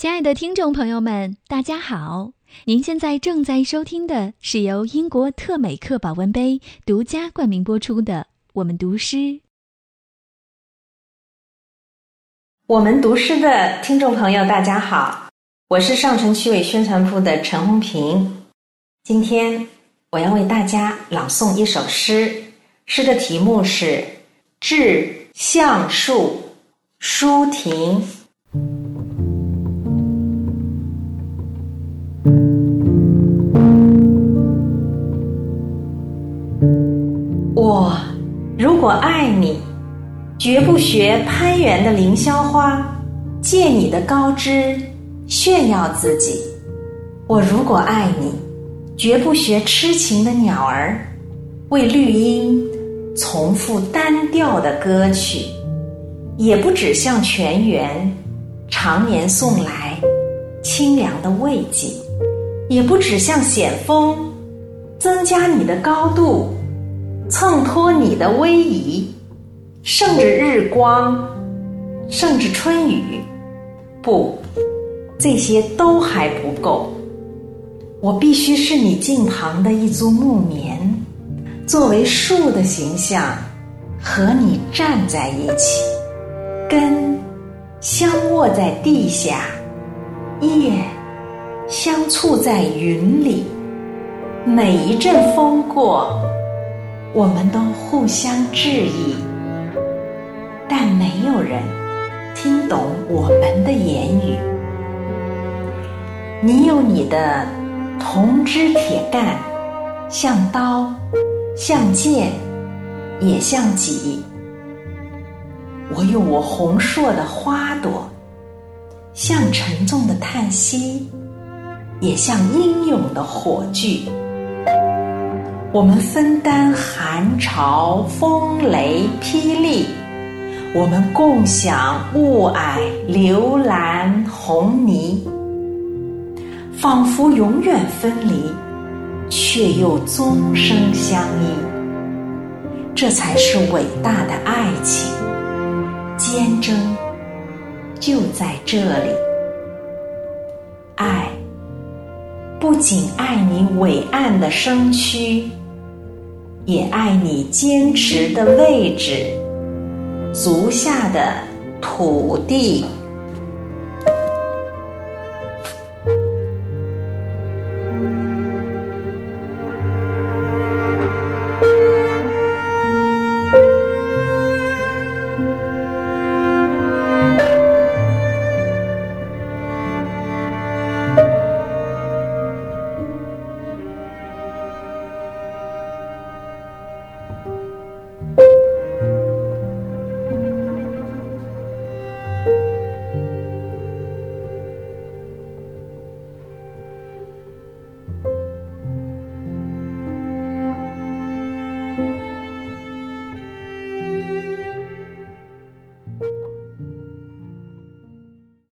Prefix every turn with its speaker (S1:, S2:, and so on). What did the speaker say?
S1: 亲爱的听众朋友们，大家好！您现在正在收听的是由英国特美克保温杯独家冠名播出的《我们读诗》。
S2: 我们读诗的听众朋友，大家好，我是上城区委宣传部的陈红平。今天我要为大家朗诵一首诗，诗的题目是《致橡树》，舒婷。果爱你，绝不学攀援的凌霄花，借你的高枝炫耀自己；我如果爱你，绝不学痴情的鸟儿，为绿荫重复单调的歌曲，也不指向泉源常年送来清凉的慰藉。也不指向险峰增加你的高度，衬托你的威仪，胜着日光，胜着春雨。不，这些都还不够。我必须是你近旁的一株木棉，作为树的形象，和你站在一起，根相握在地下，叶。相触在云里，每一阵风过，我们都互相致意，但没有人听懂我们的言语。你有你的铜枝铁干，像刀，像剑，也像戟；我有我红硕的花朵，像沉重的叹息。也像英勇的火炬，我们分担寒潮、风雷、霹雳，我们共享雾霭、流岚、红泥，仿佛永远分离，却又终生相依。这才是伟大的爱情，坚贞就在这里，爱。不仅爱你伟岸的身躯，也爱你坚持的位置，足下的土地。